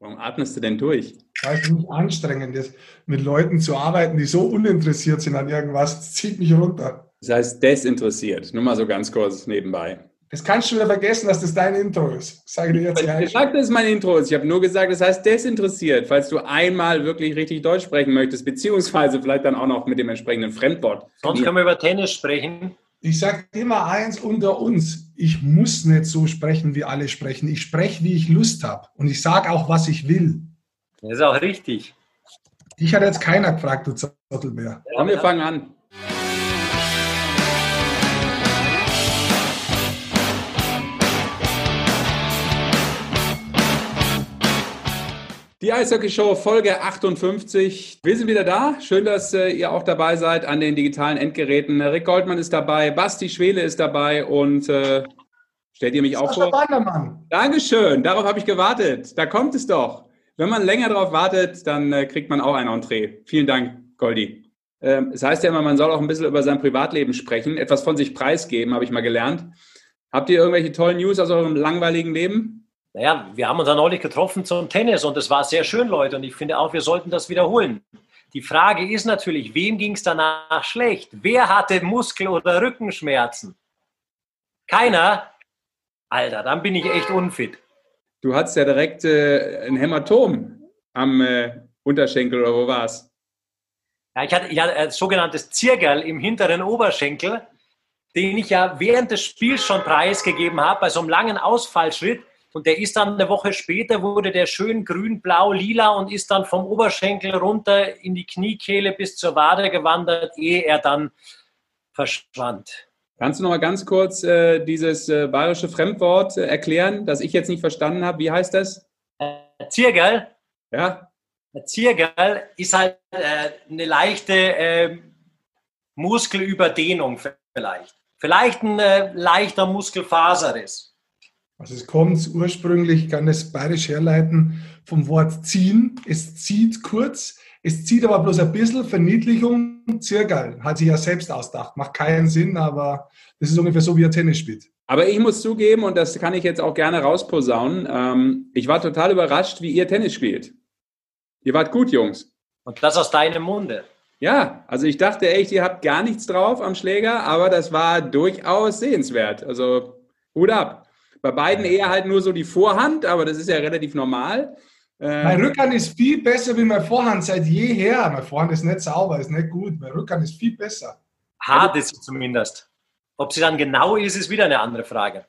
Warum atmest du denn durch? Weil es mich anstrengend ist, mit Leuten zu arbeiten, die so uninteressiert sind an irgendwas. Das zieht mich runter. Das heißt desinteressiert. Nur mal so ganz kurz nebenbei. Das kannst du wieder vergessen, dass das dein Intro ist. Sage dir jetzt Ich habe gesagt, dass es mein Intro ist. Ich habe nur gesagt, das heißt desinteressiert, falls du einmal wirklich richtig Deutsch sprechen möchtest, beziehungsweise vielleicht dann auch noch mit dem entsprechenden Fremdwort. Sonst können wir über Tennis sprechen. Ich sage immer eins unter uns. Ich muss nicht so sprechen, wie alle sprechen. Ich spreche, wie ich Lust habe. Und ich sage auch, was ich will. Das ist auch richtig. Dich hat jetzt keiner gefragt, du Zottel mehr. Komm, wir fangen an. Die Eishockey-Show Folge 58. Wir sind wieder da. Schön, dass äh, ihr auch dabei seid an den digitalen Endgeräten. Rick Goldmann ist dabei, Basti Schwele ist dabei und äh, stellt ihr mich auch vor? Bandermann. Dankeschön, darauf habe ich gewartet. Da kommt es doch. Wenn man länger darauf wartet, dann äh, kriegt man auch ein Entree. Vielen Dank, Goldi. Ähm, es heißt ja immer, man soll auch ein bisschen über sein Privatleben sprechen, etwas von sich preisgeben, habe ich mal gelernt. Habt ihr irgendwelche tollen News aus eurem langweiligen Leben? Naja, wir haben uns ja neulich getroffen zum Tennis und es war sehr schön, Leute. Und ich finde auch, wir sollten das wiederholen. Die Frage ist natürlich, wem ging es danach schlecht? Wer hatte Muskel- oder Rückenschmerzen? Keiner? Alter, dann bin ich echt unfit. Du hattest ja direkt äh, ein Hämatom am äh, Unterschenkel oder wo war's? Ja, ich hatte, ich hatte ein sogenanntes Ziergerl im hinteren Oberschenkel, den ich ja während des Spiels schon preisgegeben habe, bei so einem langen Ausfallschritt. Und der ist dann eine Woche später, wurde der schön grün, blau, lila und ist dann vom Oberschenkel runter in die Kniekehle bis zur Wade gewandert, ehe er dann verschwand. Kannst du noch mal ganz kurz äh, dieses äh, bayerische Fremdwort äh, erklären, das ich jetzt nicht verstanden habe? Wie heißt das? Äh, Ziergerl, Ja, ein Ziergerl ist halt äh, eine leichte äh, Muskelüberdehnung vielleicht. Vielleicht ein äh, leichter Muskelfaserriss. Also es kommt ursprünglich, ich kann das bayerisch herleiten, vom Wort ziehen. Es zieht kurz, es zieht aber bloß ein bisschen Verniedlichung, Zirgal. Hat sich ja selbst ausgedacht. Macht keinen Sinn, aber das ist ungefähr so, wie er Tennis spielt. aber ich muss zugeben, und das kann ich jetzt auch gerne rausposaunen, ähm, ich war total überrascht, wie ihr Tennis spielt. Ihr wart gut, Jungs. Und das aus deinem Munde. Ja, also ich dachte echt, ihr habt gar nichts drauf am Schläger, aber das war durchaus sehenswert. Also Hut ab. Bei beiden eher halt nur so die Vorhand, aber das ist ja relativ normal. Ähm, Mein Rückhand ist viel besser wie mein Vorhand seit jeher. Mein Vorhand ist nicht sauber, ist nicht gut. Mein Rückhand ist viel besser. Hart ist sie zumindest. Ob sie dann genau ist, ist wieder eine andere Frage.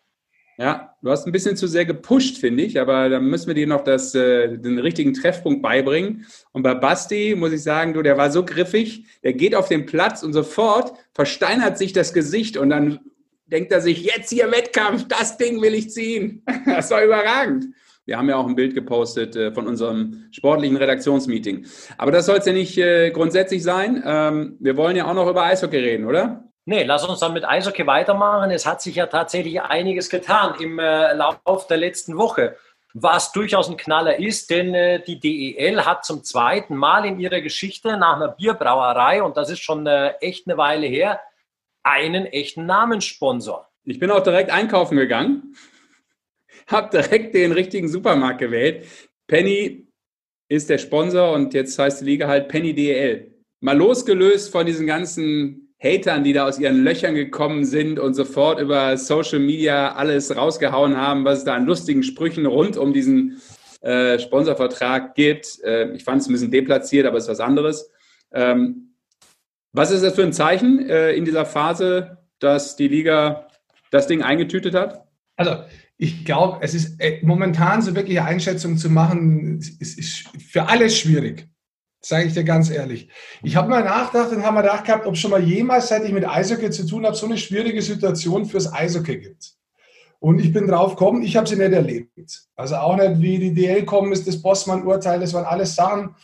Ja, du hast ein bisschen zu sehr gepusht, finde ich, aber da müssen wir dir noch das, äh, den richtigen Treffpunkt beibringen. Und bei Basti muss ich sagen, du, der war so griffig, der geht auf den Platz und sofort versteinert sich das Gesicht und dann denkt er sich, jetzt hier Wettkampf, das Ding will ich ziehen. Das war überragend. Wir haben ja auch ein Bild gepostet äh, von unserem sportlichen Redaktionsmeeting. Aber das soll es ja nicht äh, grundsätzlich sein. Ähm, wir wollen ja auch noch über Eishockey reden, oder? Nee, lass uns dann mit Eishockey weitermachen. Es hat sich ja tatsächlich einiges getan im äh, Lauf der letzten Woche. Was durchaus ein Knaller ist, denn die DEL hat zum zweiten Mal in ihrer Geschichte nach einer Bierbrauerei, und das ist schon echt eine Weile her, einen echten Namenssponsor. Ich bin auch direkt einkaufen gegangen, habe direkt den richtigen Supermarkt gewählt. Penny ist der Sponsor und jetzt heißt die Liga halt Penny DEL. Mal losgelöst von diesen ganzen Hatern, die da aus ihren Löchern gekommen sind und sofort über Social Media alles rausgehauen haben, was es da an lustigen Sprüchen rund um diesen äh, Sponsorvertrag gibt. Äh, ich fand es ein bisschen deplatziert, aber es ist was anderes. Ähm, was ist das für ein Zeichen äh, in dieser Phase, dass die Liga das Ding eingetütet hat? Also ich glaube, es ist äh, momentan so wirkliche Einschätzung zu machen, ist, ist für alles schwierig. Sage ich dir ganz ehrlich. Ich habe mal nachgedacht und habe mal gedacht gehabt, ob schon mal jemals, seit ich mit Eishockey zu tun habe, so eine schwierige Situation fürs Eishockey gibt. Und ich bin drauf gekommen, ich habe sie nicht erlebt. Also auch nicht, wie die DL kommen ist, das Bossmann-Urteil, das waren alles Sachen.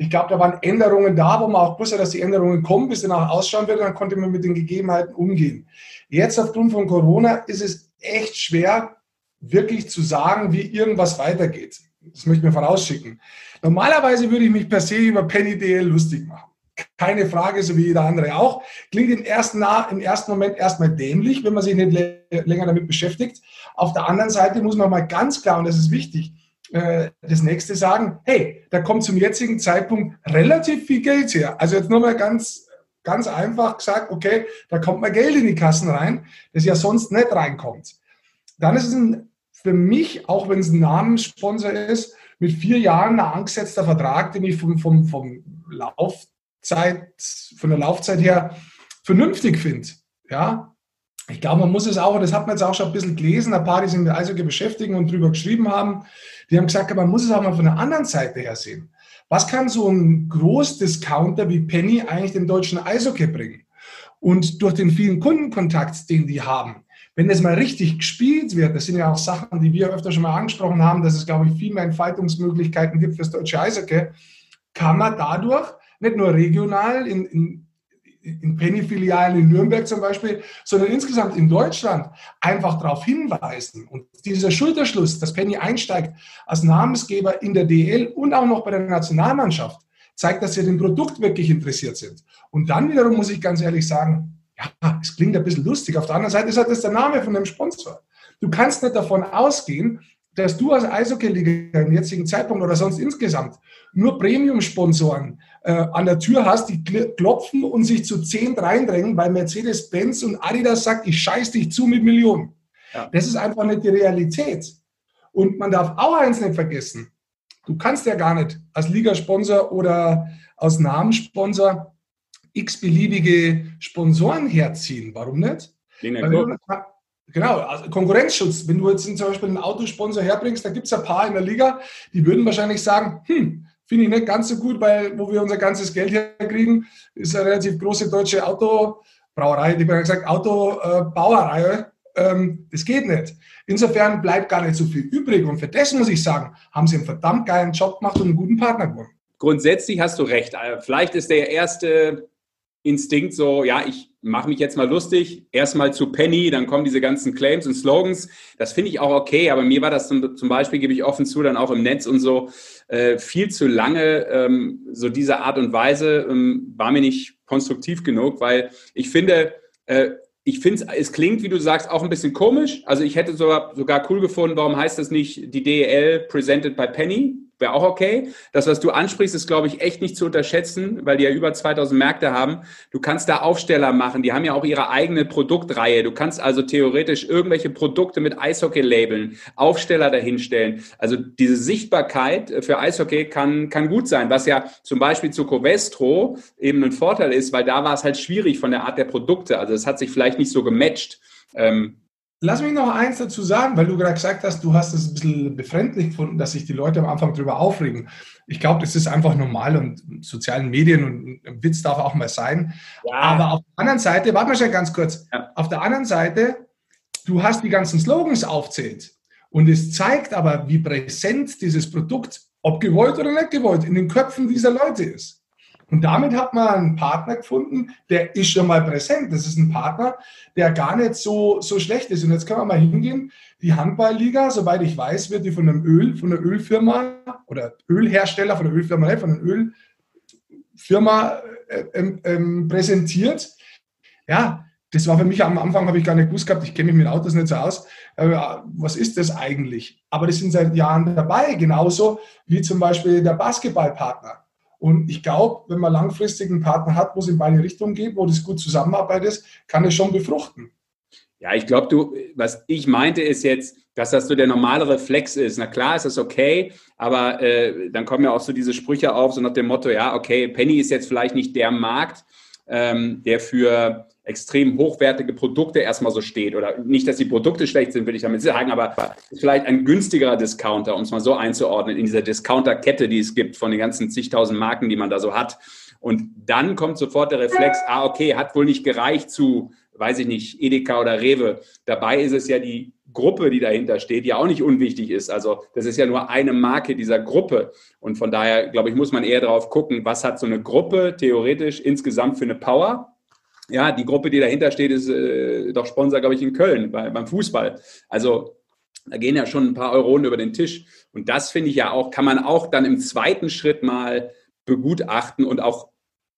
Ich glaube, da waren Änderungen da, wo man auch wusste, dass die Änderungen kommen, bis danach ausschauen wird, dann konnte man mit den Gegebenheiten umgehen. Jetzt aufgrund von Corona ist es echt schwer, wirklich zu sagen, wie irgendwas weitergeht. Das möchte ich mir vorausschicken. Normalerweise würde ich mich per se über Penny DL lustig machen. Keine Frage, so wie jeder andere auch. Klingt im ersten, im ersten Moment erstmal dämlich, wenn man sich nicht länger damit beschäftigt. Auf der anderen Seite muss man mal ganz klar, und das ist wichtig, äh, das nächste sagen, hey, da kommt zum jetzigen Zeitpunkt relativ viel Geld her. Also jetzt nur mal ganz, ganz einfach gesagt, okay, da kommt mal Geld in die Kassen rein, das ja sonst nicht reinkommt. Dann ist es ein, für mich, auch wenn es ein Namenssponsor ist, mit vier Jahren ein angesetzter Vertrag, den ich vom, vom, vom Laufzeit, von der Laufzeit her vernünftig finde. Ja, ich glaube, man muss es auch, und das hat man jetzt auch schon ein bisschen gelesen, ein paar, die sich mit Eishockey beschäftigen und drüber geschrieben haben, die haben gesagt, man muss es auch mal von der anderen Seite her sehen. Was kann so ein Großdiscounter wie Penny eigentlich dem deutschen Eishockey bringen? Und durch den vielen Kundenkontakt, den die haben, wenn das mal richtig gespielt wird, das sind ja auch Sachen, die wir öfter schon mal angesprochen haben, dass es, glaube ich, viel mehr Entfaltungsmöglichkeiten gibt für das deutsche Eishockey, kann man dadurch nicht nur regional in, in in Penny-Filialen in Nürnberg zum Beispiel, sondern insgesamt in Deutschland einfach darauf hinweisen. Und dieser Schulterschluss, dass Penny einsteigt als Namensgeber in der DL und auch noch bei der Nationalmannschaft, zeigt, dass sie dem Produkt wirklich interessiert sind. Und dann wiederum muss ich ganz ehrlich sagen, ja, es klingt ein bisschen lustig. Auf der anderen Seite ist halt das der Name von dem Sponsor. Du kannst nicht davon ausgehen, dass du als Eishockey-Liga im jetzigen Zeitpunkt oder sonst insgesamt nur Premium-Sponsoren äh, an der Tür hast, die klopfen und sich zu zehn reindrängen, weil Mercedes-Benz und Adidas sagt, ich scheiß dich zu mit Millionen. Ja. Das ist einfach nicht die Realität. Und man darf auch eins nicht vergessen. Du kannst ja gar nicht als Ligasponsor oder als Namenssponsor x-beliebige Sponsoren herziehen. Warum nicht? Weil, Genau, also Konkurrenzschutz. Wenn du jetzt zum Beispiel einen Autosponsor herbringst, da gibt es ein paar in der Liga, die würden wahrscheinlich sagen, hm, finde ich nicht ganz so gut, weil wo wir unser ganzes Geld herkriegen, ist eine relativ große deutsche Autobrauerei, die haben gesagt, Autobauerei, ähm, das geht nicht. Insofern bleibt gar nicht so viel übrig und für das muss ich sagen, haben sie einen verdammt geilen Job gemacht und einen guten Partner gewonnen. Grundsätzlich hast du recht. Vielleicht ist der erste Instinkt so, ja, ich mache mich jetzt mal lustig, erstmal zu Penny, dann kommen diese ganzen Claims und Slogans. Das finde ich auch okay, aber mir war das zum, zum, Beispiel, gebe ich offen zu, dann auch im Netz und so, äh, viel zu lange, ähm, so diese Art und Weise ähm, war mir nicht konstruktiv genug, weil ich finde, äh, ich finde es klingt, wie du sagst, auch ein bisschen komisch. Also ich hätte sogar, sogar cool gefunden, warum heißt das nicht die DEL presented by Penny? Wäre auch okay. Das, was du ansprichst, ist, glaube ich, echt nicht zu unterschätzen, weil die ja über 2000 Märkte haben. Du kannst da Aufsteller machen. Die haben ja auch ihre eigene Produktreihe. Du kannst also theoretisch irgendwelche Produkte mit Eishockey labeln, Aufsteller dahinstellen. Also diese Sichtbarkeit für Eishockey kann, kann gut sein, was ja zum Beispiel zu Covestro eben ein Vorteil ist, weil da war es halt schwierig von der Art der Produkte. Also es hat sich vielleicht nicht so gematcht. Ähm, Lass mich noch eins dazu sagen, weil du gerade gesagt hast, du hast es ein bisschen befremdlich gefunden, dass sich die Leute am Anfang darüber aufregen. Ich glaube, das ist einfach normal und sozialen Medien und ein Witz darf auch mal sein. Ja. Aber auf der anderen Seite, warte mal schon ganz kurz, ja. auf der anderen Seite, du hast die ganzen Slogans aufzählt und es zeigt aber, wie präsent dieses Produkt, ob gewollt oder nicht gewollt, in den Köpfen dieser Leute ist. Und damit hat man einen Partner gefunden, der ist schon mal präsent. Das ist ein Partner, der gar nicht so, so schlecht ist. Und jetzt können wir mal hingehen. Die Handballliga, soweit ich weiß, wird die von einem Öl, von einer Ölfirma oder Ölhersteller, von der Ölfirma, von einer Ölfirma äh, ähm, ähm, präsentiert. Ja, das war für mich am Anfang, habe ich gar nicht gewusst gehabt, ich kenne mich mit Autos nicht so aus. Äh, was ist das eigentlich? Aber die sind seit Jahren dabei, genauso wie zum Beispiel der Basketballpartner. Und ich glaube, wenn man langfristig einen Partner hat, wo es in beide Richtungen geht, wo das gut zusammenarbeitet, kann es schon befruchten. Ja, ich glaube, du, was ich meinte, ist jetzt, dass das so der normale Reflex ist. Na klar, ist das okay, aber äh, dann kommen ja auch so diese Sprüche auf, so nach dem Motto, ja, okay, Penny ist jetzt vielleicht nicht der Markt, ähm, der für extrem hochwertige Produkte erstmal so steht. Oder nicht, dass die Produkte schlecht sind, will ich damit sagen, aber vielleicht ein günstigerer Discounter, um es mal so einzuordnen, in dieser Discounter-Kette, die es gibt, von den ganzen zigtausend Marken, die man da so hat. Und dann kommt sofort der Reflex, ah, okay, hat wohl nicht gereicht zu, weiß ich nicht, Edeka oder Rewe. Dabei ist es ja die Gruppe, die dahinter steht, die auch nicht unwichtig ist. Also das ist ja nur eine Marke dieser Gruppe. Und von daher, glaube ich, muss man eher darauf gucken, was hat so eine Gruppe theoretisch insgesamt für eine Power ja, die Gruppe, die dahinter steht, ist äh, doch Sponsor, glaube ich, in Köln bei, beim Fußball. Also da gehen ja schon ein paar Euronen über den Tisch. Und das finde ich ja auch, kann man auch dann im zweiten Schritt mal begutachten und auch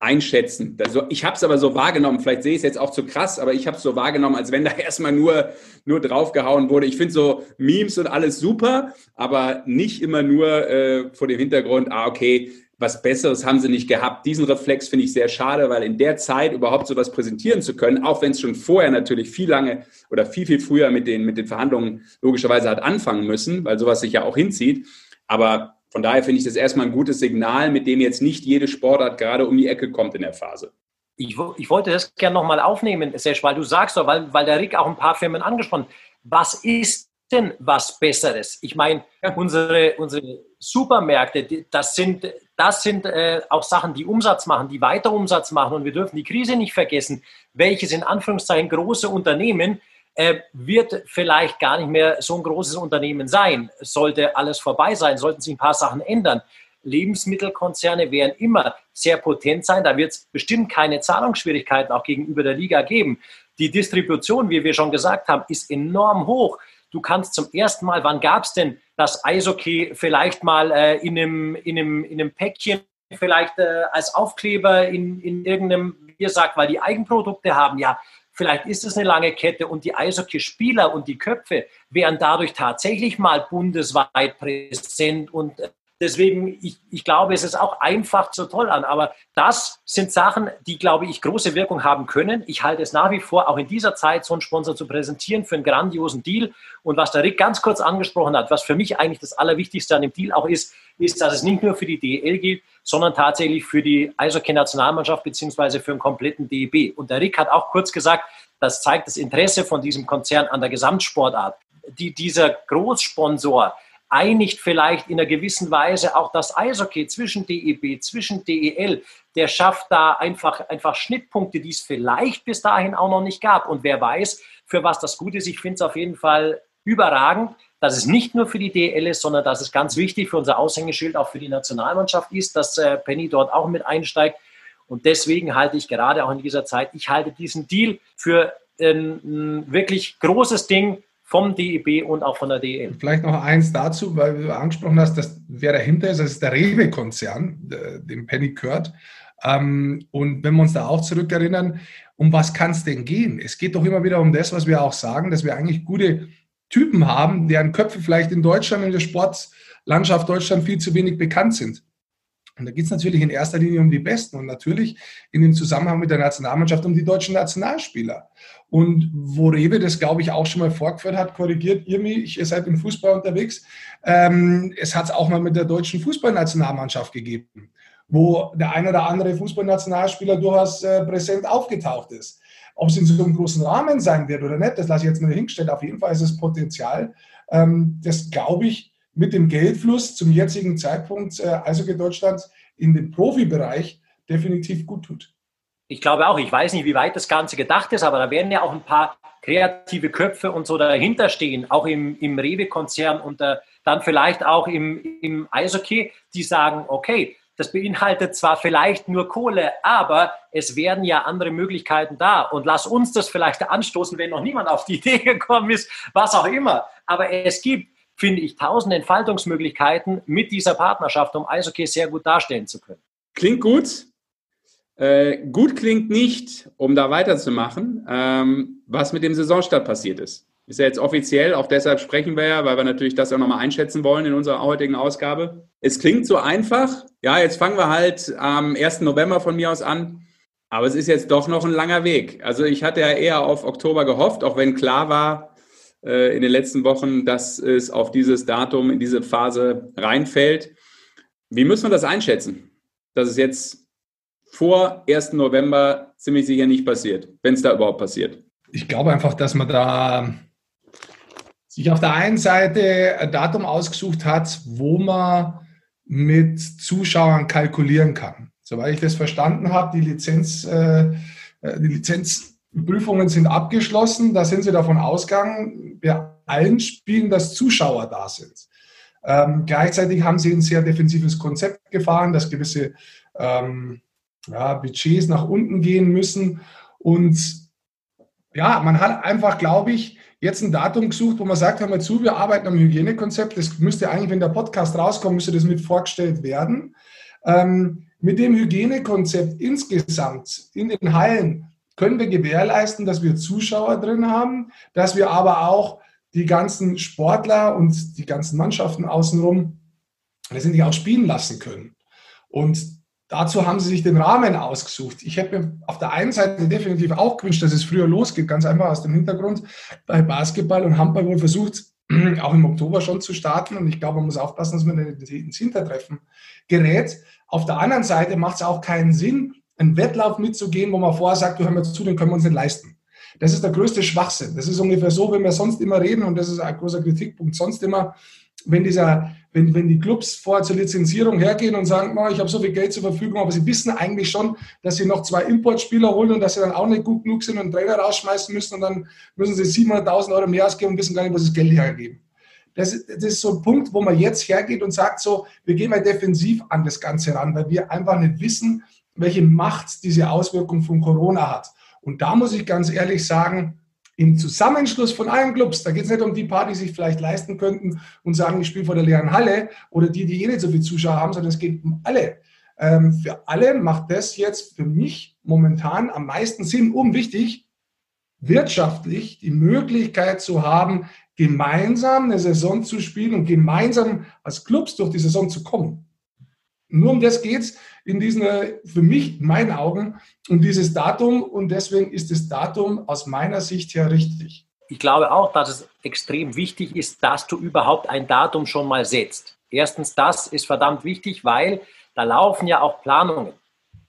einschätzen? Also ich habe es aber so wahrgenommen, vielleicht sehe ich es jetzt auch zu krass, aber ich habe es so wahrgenommen, als wenn da erstmal nur, nur draufgehauen wurde. Ich finde so Memes und alles super, aber nicht immer nur äh, vor dem Hintergrund, ah, okay, was Besseres haben sie nicht gehabt. Diesen Reflex finde ich sehr schade, weil in der Zeit überhaupt sowas präsentieren zu können, auch wenn es schon vorher natürlich viel lange oder viel, viel früher mit den, mit den Verhandlungen logischerweise hat anfangen müssen, weil sowas sich ja auch hinzieht. Aber von daher finde ich das erstmal ein gutes Signal, mit dem jetzt nicht jede Sportart gerade um die Ecke kommt in der Phase. Ich, ich wollte das gerne nochmal aufnehmen, Sesh, weil du sagst doch, weil, weil der Rick auch ein paar Firmen angesprochen hat. Was ist denn was Besseres? Ich meine, ja. unsere, unsere Supermärkte, das sind, das sind äh, auch Sachen, die Umsatz machen, die weiter Umsatz machen. Und wir dürfen die Krise nicht vergessen, welches in Anführungszeichen große Unternehmen äh, wird vielleicht gar nicht mehr so ein großes Unternehmen sein. Sollte alles vorbei sein, sollten sich ein paar Sachen ändern. Lebensmittelkonzerne werden immer sehr potent sein. Da wird es bestimmt keine Zahlungsschwierigkeiten auch gegenüber der Liga geben. Die Distribution, wie wir schon gesagt haben, ist enorm hoch. Du kannst zum ersten Mal, wann gab es denn das Eishockey vielleicht mal äh, in, einem, in, einem, in einem Päckchen, vielleicht äh, als Aufkleber in, in irgendeinem, wie ihr sagt, weil die Eigenprodukte haben? Ja, Vielleicht ist es eine lange Kette und die Eishockeyspieler und die Köpfe wären dadurch tatsächlich mal bundesweit präsent und Deswegen, ich, ich glaube, es ist auch einfach so toll an. Aber das sind Sachen, die, glaube ich, große Wirkung haben können. Ich halte es nach wie vor, auch in dieser Zeit so einen Sponsor zu präsentieren für einen grandiosen Deal. Und was der Rick ganz kurz angesprochen hat, was für mich eigentlich das Allerwichtigste an dem Deal auch ist, ist, dass es nicht nur für die DEL gilt, sondern tatsächlich für die Eishockey-Nationalmannschaft beziehungsweise für den kompletten DEB. Und der Rick hat auch kurz gesagt, das zeigt das Interesse von diesem Konzern an der Gesamtsportart. Die, dieser Großsponsor, einigt vielleicht in einer gewissen Weise auch das Eishockey zwischen DEB, zwischen DEL. Der schafft da einfach, einfach Schnittpunkte, die es vielleicht bis dahin auch noch nicht gab. Und wer weiß, für was das gut ist. Ich finde es auf jeden Fall überragend, dass es nicht nur für die DEL ist, sondern dass es ganz wichtig für unser Aushängeschild auch für die Nationalmannschaft ist, dass äh, Penny dort auch mit einsteigt. Und deswegen halte ich gerade auch in dieser Zeit, ich halte diesen Deal für ein wirklich großes Ding vom DEB und auch von der DEL. Vielleicht noch eins dazu, weil du angesprochen hast, dass wer dahinter ist, das ist der Rewe-Konzern, dem Penny gehört. Ähm, und wenn wir uns da auch zurückerinnern, um was kann es denn gehen? Es geht doch immer wieder um das, was wir auch sagen, dass wir eigentlich gute Typen haben, deren Köpfe vielleicht in Deutschland, in der Sportlandschaft Deutschland viel zu wenig bekannt sind. Und da geht es natürlich in erster Linie um die Besten und natürlich in dem Zusammenhang mit der Nationalmannschaft um die deutschen Nationalspieler. Und wo Rewe das, glaube ich, auch schon mal vorgeführt hat, korrigiert ihr mich, ihr seid im Fußball unterwegs, ähm, es hat es auch mal mit der deutschen Fußballnationalmannschaft gegeben, wo der ein oder andere Fußballnationalspieler durchaus äh, präsent aufgetaucht ist. Ob es in so einem großen Rahmen sein wird oder nicht, das lasse ich jetzt mal hingestellt. Auf jeden Fall ist es Potenzial, ähm, das, glaube ich, mit dem Geldfluss zum jetzigen Zeitpunkt äh, Eishockey Deutschlands in den Profibereich definitiv gut tut. Ich glaube auch, ich weiß nicht, wie weit das Ganze gedacht ist, aber da werden ja auch ein paar kreative Köpfe und so dahinter stehen, auch im, im Rewe-Konzern und äh, dann vielleicht auch im, im Eishockey, die sagen, okay, das beinhaltet zwar vielleicht nur Kohle, aber es werden ja andere Möglichkeiten da. Und lass uns das vielleicht anstoßen, wenn noch niemand auf die Idee gekommen ist, was auch immer. Aber es gibt finde ich, tausend Entfaltungsmöglichkeiten mit dieser Partnerschaft, um Eishockey sehr gut darstellen zu können. Klingt gut. Äh, gut klingt nicht, um da weiterzumachen, ähm, was mit dem Saisonstart passiert ist. Ist ja jetzt offiziell, auch deshalb sprechen wir ja, weil wir natürlich das auch nochmal einschätzen wollen in unserer heutigen Ausgabe. Es klingt so einfach. Ja, jetzt fangen wir halt am 1. November von mir aus an. Aber es ist jetzt doch noch ein langer Weg. Also ich hatte ja eher auf Oktober gehofft, auch wenn klar war, äh, in den letzten Wochen, dass es auf dieses Datum, in diese Phase reinfällt. Wie müssen wir das einschätzen, dass es jetzt vor 1. November ziemlich sicher nicht passiert, wenn es da überhaupt passiert? Ich glaube einfach, dass man da sich auf der einen Seite ein Datum ausgesucht hat, wo man mit Zuschauern kalkulieren kann. Soweit ich das verstanden habe, die Lizenz, äh, äh die Lizenz Prüfungen sind abgeschlossen. Da sind sie davon ausgegangen, bei allen Spielen, dass Zuschauer da sind. Ähm, gleichzeitig haben sie ein sehr defensives Konzept gefahren, dass gewisse ähm, ja, Budgets nach unten gehen müssen. Und ja, man hat einfach, glaube ich, jetzt ein Datum gesucht, wo man sagt, hör mal zu, wir arbeiten am Hygienekonzept. Das müsste eigentlich, wenn der Podcast rauskommt, müsste das mit vorgestellt werden. Ähm, Mit dem Hygienekonzept insgesamt in den Hallen können wir gewährleisten, dass wir Zuschauer drin haben, dass wir aber auch die ganzen Sportler und die ganzen Mannschaften außenrum letztendlich auch spielen lassen können. Und dazu haben sie sich den Rahmen ausgesucht. Ich hätte mir auf der einen Seite definitiv auch gewünscht, dass es früher losgeht, ganz einfach aus dem Hintergrund. Bei Basketball und Handball wurde versucht, auch im Oktober schon zu starten. Und ich glaube, man muss aufpassen, dass man ins Hintertreffen gerät. Auf der anderen Seite macht es auch keinen Sinn, einen Wettlauf mitzugehen, wo man vorher sagt, du hör mal zu, den können wir uns nicht leisten. Das ist der größte Schwachsinn. Das ist ungefähr so, wenn wir sonst immer reden, und das ist ein großer Kritikpunkt, sonst immer, wenn, dieser, wenn, wenn die Clubs vorher zur Lizenzierung hergehen und sagen, oh, ich habe so viel Geld zur Verfügung, aber sie wissen eigentlich schon, dass sie noch zwei Importspieler holen und dass sie dann auch nicht gut genug sind und einen Trainer rausschmeißen müssen und dann müssen sie 700.000 Euro mehr ausgeben und wissen gar nicht, was das Geld hergeben. Das, das ist so ein Punkt, wo man jetzt hergeht und sagt so, wir gehen mal defensiv an das Ganze ran, weil wir einfach nicht wissen, welche Macht diese Auswirkung von Corona hat. Und da muss ich ganz ehrlich sagen, im Zusammenschluss von allen Clubs, da geht es nicht um die paar, die sich vielleicht leisten könnten und sagen, ich spiele vor der leeren Halle oder die, die eh nicht so viele Zuschauer haben, sondern es geht um alle. Ähm, für alle macht das jetzt für mich momentan am meisten Sinn, um wichtig, wirtschaftlich die Möglichkeit zu haben, gemeinsam eine Saison zu spielen und gemeinsam als Clubs durch die Saison zu kommen. Nur um das geht es in diesen, für mich, in meinen Augen, um dieses Datum und deswegen ist das Datum aus meiner Sicht her richtig. Ich glaube auch, dass es extrem wichtig ist, dass du überhaupt ein Datum schon mal setzt. Erstens, das ist verdammt wichtig, weil da laufen ja auch Planungen.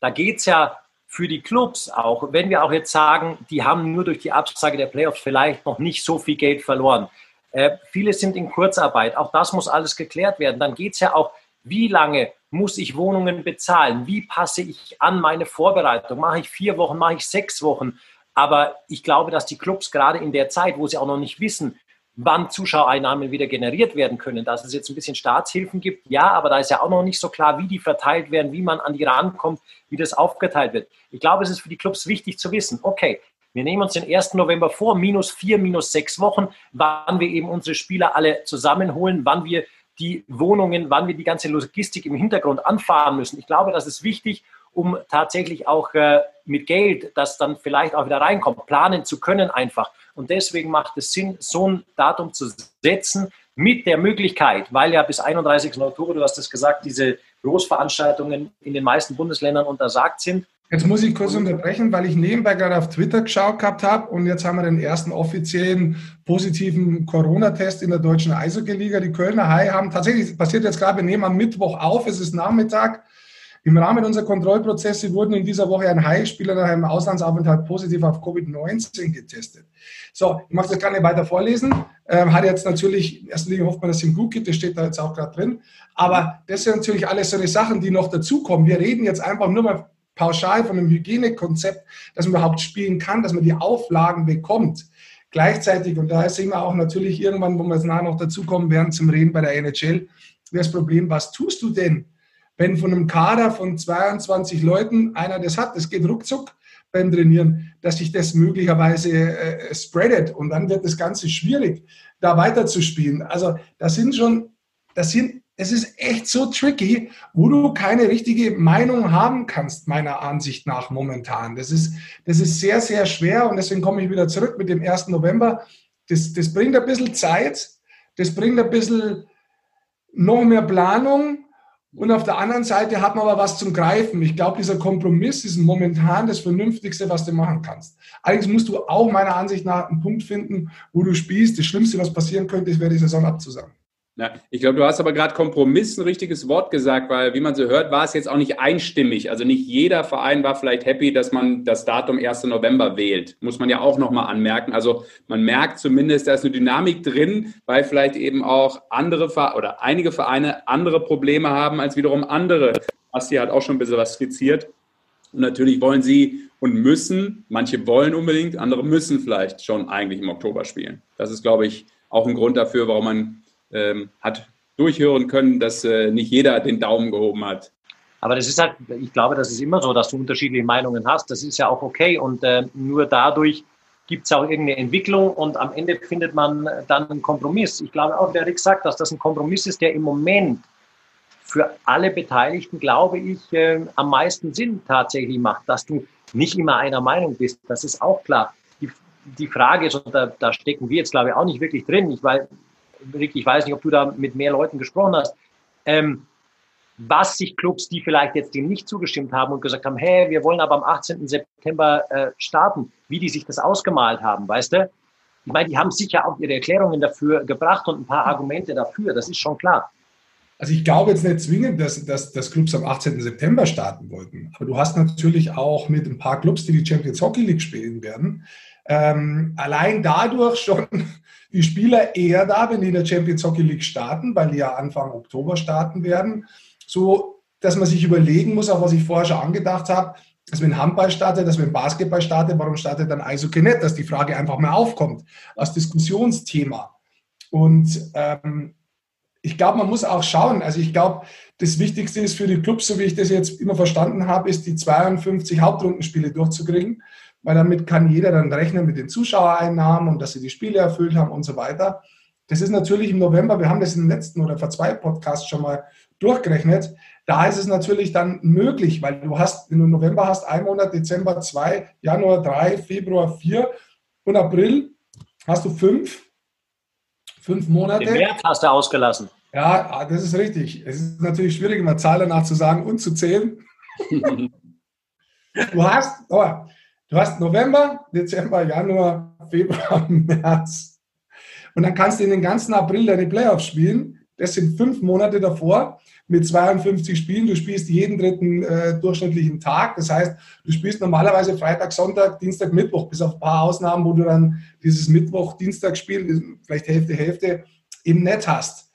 Da geht es ja für die Clubs auch, wenn wir auch jetzt sagen, die haben nur durch die Absage der Playoffs vielleicht noch nicht so viel Geld verloren. Äh, viele sind in Kurzarbeit, auch das muss alles geklärt werden. Dann geht es ja auch wie lange muss ich Wohnungen bezahlen? Wie passe ich an meine Vorbereitung? Mache ich vier Wochen, mache ich sechs Wochen? Aber ich glaube, dass die Clubs gerade in der Zeit, wo sie auch noch nicht wissen, wann Zuschauereinnahmen wieder generiert werden können, dass es jetzt ein bisschen Staatshilfen gibt, ja, aber da ist ja auch noch nicht so klar, wie die verteilt werden, wie man an die rankommt, wie das aufgeteilt wird. Ich glaube, es ist für die Clubs wichtig zu wissen, okay, wir nehmen uns den 1. November vor, minus vier, minus sechs Wochen, wann wir eben unsere Spieler alle zusammenholen, wann wir die Wohnungen, wann wir die ganze Logistik im Hintergrund anfahren müssen. Ich glaube, das ist wichtig, um tatsächlich auch äh, mit Geld, das dann vielleicht auch wieder reinkommt, planen zu können einfach. Und deswegen macht es Sinn, so ein Datum zu setzen mit der Möglichkeit, weil ja bis 31. Oktober, du hast es gesagt, diese Großveranstaltungen in den meisten Bundesländern untersagt sind. Jetzt muss ich kurz unterbrechen, weil ich nebenbei gerade auf Twitter geschaut gehabt habe und jetzt haben wir den ersten offiziellen positiven Corona-Test in der deutschen Eishockey-Liga. Die Kölner Hai haben tatsächlich, passiert jetzt gerade, wir nehmen am Mittwoch auf, es ist Nachmittag. Im Rahmen unserer Kontrollprozesse wurden in dieser Woche ein Hai-Spieler nach einem Auslandsaufenthalt positiv auf Covid-19 getestet. So, ich mache das gar nicht weiter vorlesen. Ähm, hat jetzt natürlich, in erster Linie hofft man, dass es ihm gut geht, das steht da jetzt auch gerade drin. Aber das sind natürlich alles so eine Sachen, die noch dazukommen. Wir reden jetzt einfach nur mal pauschal von einem Hygienekonzept, dass man überhaupt spielen kann, dass man die Auflagen bekommt. Gleichzeitig, und da sehen wir auch natürlich irgendwann, wo wir jetzt nachher noch dazukommen werden zum Reden bei der NHL, das Problem, was tust du denn, wenn von einem Kader von 22 Leuten einer das hat, das geht ruckzuck beim Trainieren, dass sich das möglicherweise äh, spreadet und dann wird das Ganze schwierig, da weiterzuspielen. Also das sind schon, das sind es ist echt so tricky, wo du keine richtige Meinung haben kannst, meiner Ansicht nach momentan. Das ist, das ist sehr, sehr schwer und deswegen komme ich wieder zurück mit dem 1. November. Das, das bringt ein bisschen Zeit, das bringt ein bisschen noch mehr Planung und auf der anderen Seite hat man aber was zum Greifen. Ich glaube, dieser Kompromiss ist momentan das Vernünftigste, was du machen kannst. Allerdings musst du auch meiner Ansicht nach einen Punkt finden, wo du spielst. Das Schlimmste, was passieren könnte, wäre die Saison abzusagen. Ja, ich glaube, du hast aber gerade Kompromiss ein richtiges Wort gesagt, weil, wie man so hört, war es jetzt auch nicht einstimmig. Also nicht jeder Verein war vielleicht happy, dass man das Datum 1. November wählt. Muss man ja auch nochmal anmerken. Also man merkt zumindest, da ist eine Dynamik drin, weil vielleicht eben auch andere oder einige Vereine andere Probleme haben als wiederum andere. Basti hat auch schon ein bisschen was skizziert. Und natürlich wollen sie und müssen, manche wollen unbedingt, andere müssen vielleicht schon eigentlich im Oktober spielen. Das ist, glaube ich, auch ein Grund dafür, warum man ähm, hat durchhören können, dass äh, nicht jeder den Daumen gehoben hat. Aber das ist halt, ich glaube, das ist immer so, dass du unterschiedliche Meinungen hast. Das ist ja auch okay und äh, nur dadurch gibt es auch irgendeine Entwicklung und am Ende findet man dann einen Kompromiss. Ich glaube auch, der Rick sagt, dass das ein Kompromiss ist, der im Moment für alle Beteiligten, glaube ich, äh, am meisten Sinn tatsächlich macht, dass du nicht immer einer Meinung bist. Das ist auch klar. Die, die Frage ist, und da, da stecken wir jetzt, glaube ich, auch nicht wirklich drin. Ich weiß, Rick, ich weiß nicht, ob du da mit mehr Leuten gesprochen hast. Ähm, was sich Clubs, die vielleicht jetzt dem nicht zugestimmt haben und gesagt haben, hey, wir wollen aber am 18. September äh, starten, wie die sich das ausgemalt haben, weißt du? Ich meine, die haben sicher auch ihre Erklärungen dafür gebracht und ein paar Argumente dafür, das ist schon klar. Also ich glaube jetzt nicht zwingend, dass, dass, dass Clubs am 18. September starten wollten. Aber du hast natürlich auch mit ein paar Clubs, die die Champions Hockey League spielen werden, ähm, allein dadurch schon die Spieler eher da, wenn die in der Champions Hockey League starten, weil die ja Anfang Oktober starten werden, so dass man sich überlegen muss, auch was ich vorher schon angedacht habe, dass wenn Handball startet, dass wenn Basketball startet, warum startet dann Eishockey nicht? Dass die Frage einfach mal aufkommt als Diskussionsthema. Und ähm, ich glaube, man muss auch schauen. Also ich glaube, das Wichtigste ist für die Clubs, so wie ich das jetzt immer verstanden habe, ist die 52 Hauptrundenspiele durchzukriegen, weil damit kann jeder dann rechnen mit den Zuschauereinnahmen und dass sie die Spiele erfüllt haben und so weiter. Das ist natürlich im November, wir haben das im letzten oder vor zwei Podcasts schon mal durchgerechnet. Da ist es natürlich dann möglich, weil du hast, wenn du November hast, ein Monat, Dezember zwei, Januar drei, Februar vier und April hast du fünf fünf Monate. Den März hast du ausgelassen. Ja, das ist richtig. Es ist natürlich schwierig, immer Zahlen danach zu sagen und zu zählen. du, hast, oh, du hast November, Dezember, Januar, Februar, März. Und dann kannst du in den ganzen April deine Playoffs spielen. Das sind fünf Monate davor mit 52 Spielen. Du spielst jeden dritten äh, durchschnittlichen Tag. Das heißt, du spielst normalerweise Freitag, Sonntag, Dienstag, Mittwoch, bis auf ein paar Ausnahmen, wo du dann dieses Mittwoch-Dienstag-Spiel, vielleicht Hälfte, Hälfte, eben nicht hast.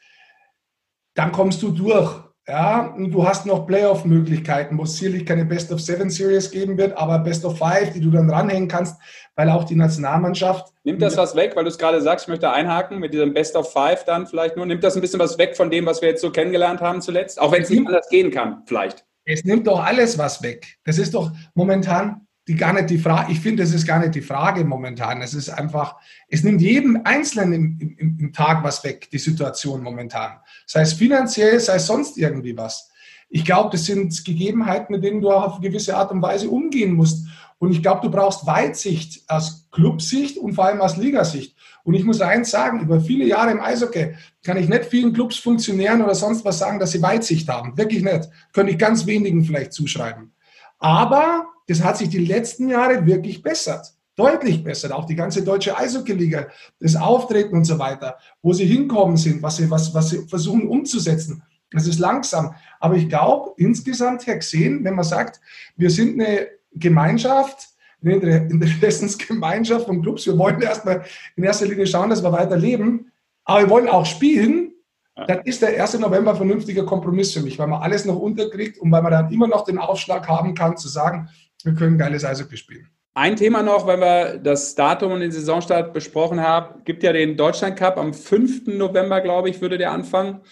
Dann kommst du durch. Ja, du hast noch Playoff-Möglichkeiten, wo es sicherlich keine Best of Seven Series geben wird, aber Best of Five, die du dann ranhängen kannst, weil auch die Nationalmannschaft. Nimmt das was weg, weil du es gerade sagst, ich möchte einhaken mit diesem Best of Five dann vielleicht nur. Nimmt das ein bisschen was weg von dem, was wir jetzt so kennengelernt haben zuletzt? Auch wenn es nicht anders gehen kann, vielleicht. Es nimmt doch alles was weg. Das ist doch momentan die gar nicht die Frage, ich finde, das ist gar nicht die Frage momentan. Es ist einfach, es nimmt jedem Einzelnen im, im, im Tag was weg, die Situation momentan. Sei es finanziell, sei es sonst irgendwie was. Ich glaube, das sind Gegebenheiten, mit denen du auf gewisse Art und Weise umgehen musst. Und ich glaube, du brauchst Weitsicht aus Clubsicht und vor allem aus Ligasicht. Und ich muss eins sagen, über viele Jahre im Eishockey kann ich nicht vielen Clubs, Funktionären oder sonst was sagen, dass sie Weitsicht haben. Wirklich nicht. Könnte ich ganz wenigen vielleicht zuschreiben. Aber das hat sich die letzten Jahre wirklich bessert. Deutlich bessert. Auch die ganze deutsche Eishockey-Liga, das Auftreten und so weiter, wo sie hinkommen sind, was sie, was, was sie versuchen umzusetzen. Das ist langsam. Aber ich glaube, insgesamt her gesehen, wenn man sagt, wir sind eine Gemeinschaft, eine Interessensgemeinschaft von Clubs, wir wollen erstmal in erster Linie schauen, dass wir weiter leben, aber wir wollen auch spielen, dann ist der 1. November ein vernünftiger Kompromiss für mich, weil man alles noch unterkriegt und weil man dann immer noch den Aufschlag haben kann, zu sagen, wir können geiles Eishockey spielen. Ein Thema noch, weil wir das Datum und den Saisonstart besprochen haben, gibt ja den Deutschland Cup am 5. November, glaube ich, würde der anfangen.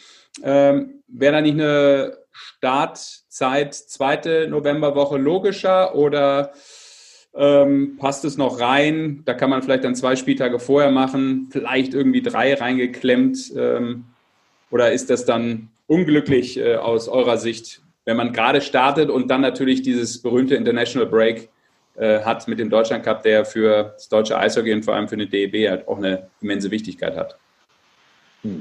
Ähm, Wäre da nicht eine Startzeit zweite Novemberwoche logischer oder ähm, passt es noch rein? Da kann man vielleicht dann zwei Spieltage vorher machen, vielleicht irgendwie drei reingeklemmt. Ähm, oder ist das dann unglücklich äh, aus eurer Sicht, wenn man gerade startet und dann natürlich dieses berühmte International Break äh, hat mit dem Deutschland Cup, der für das deutsche Eishockey und vor allem für den DEB halt auch eine immense Wichtigkeit hat?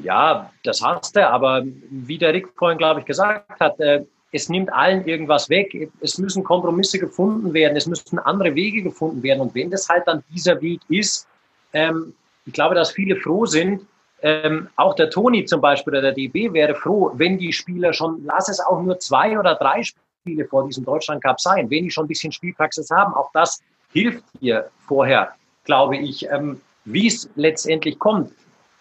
Ja, das hast du, aber wie der Rick vorhin, glaube ich, gesagt hat, äh, es nimmt allen irgendwas weg. Es müssen Kompromisse gefunden werden, es müssen andere Wege gefunden werden. Und wenn das halt dann dieser Weg ist, ähm, ich glaube, dass viele froh sind, ähm, auch der Toni zum Beispiel oder der DB wäre froh, wenn die Spieler schon, lass es auch nur zwei oder drei Spiele vor diesem Deutschland Cup sein, wenn die schon ein bisschen Spielpraxis haben. Auch das hilft hier vorher, glaube ich, ähm, wie es letztendlich kommt.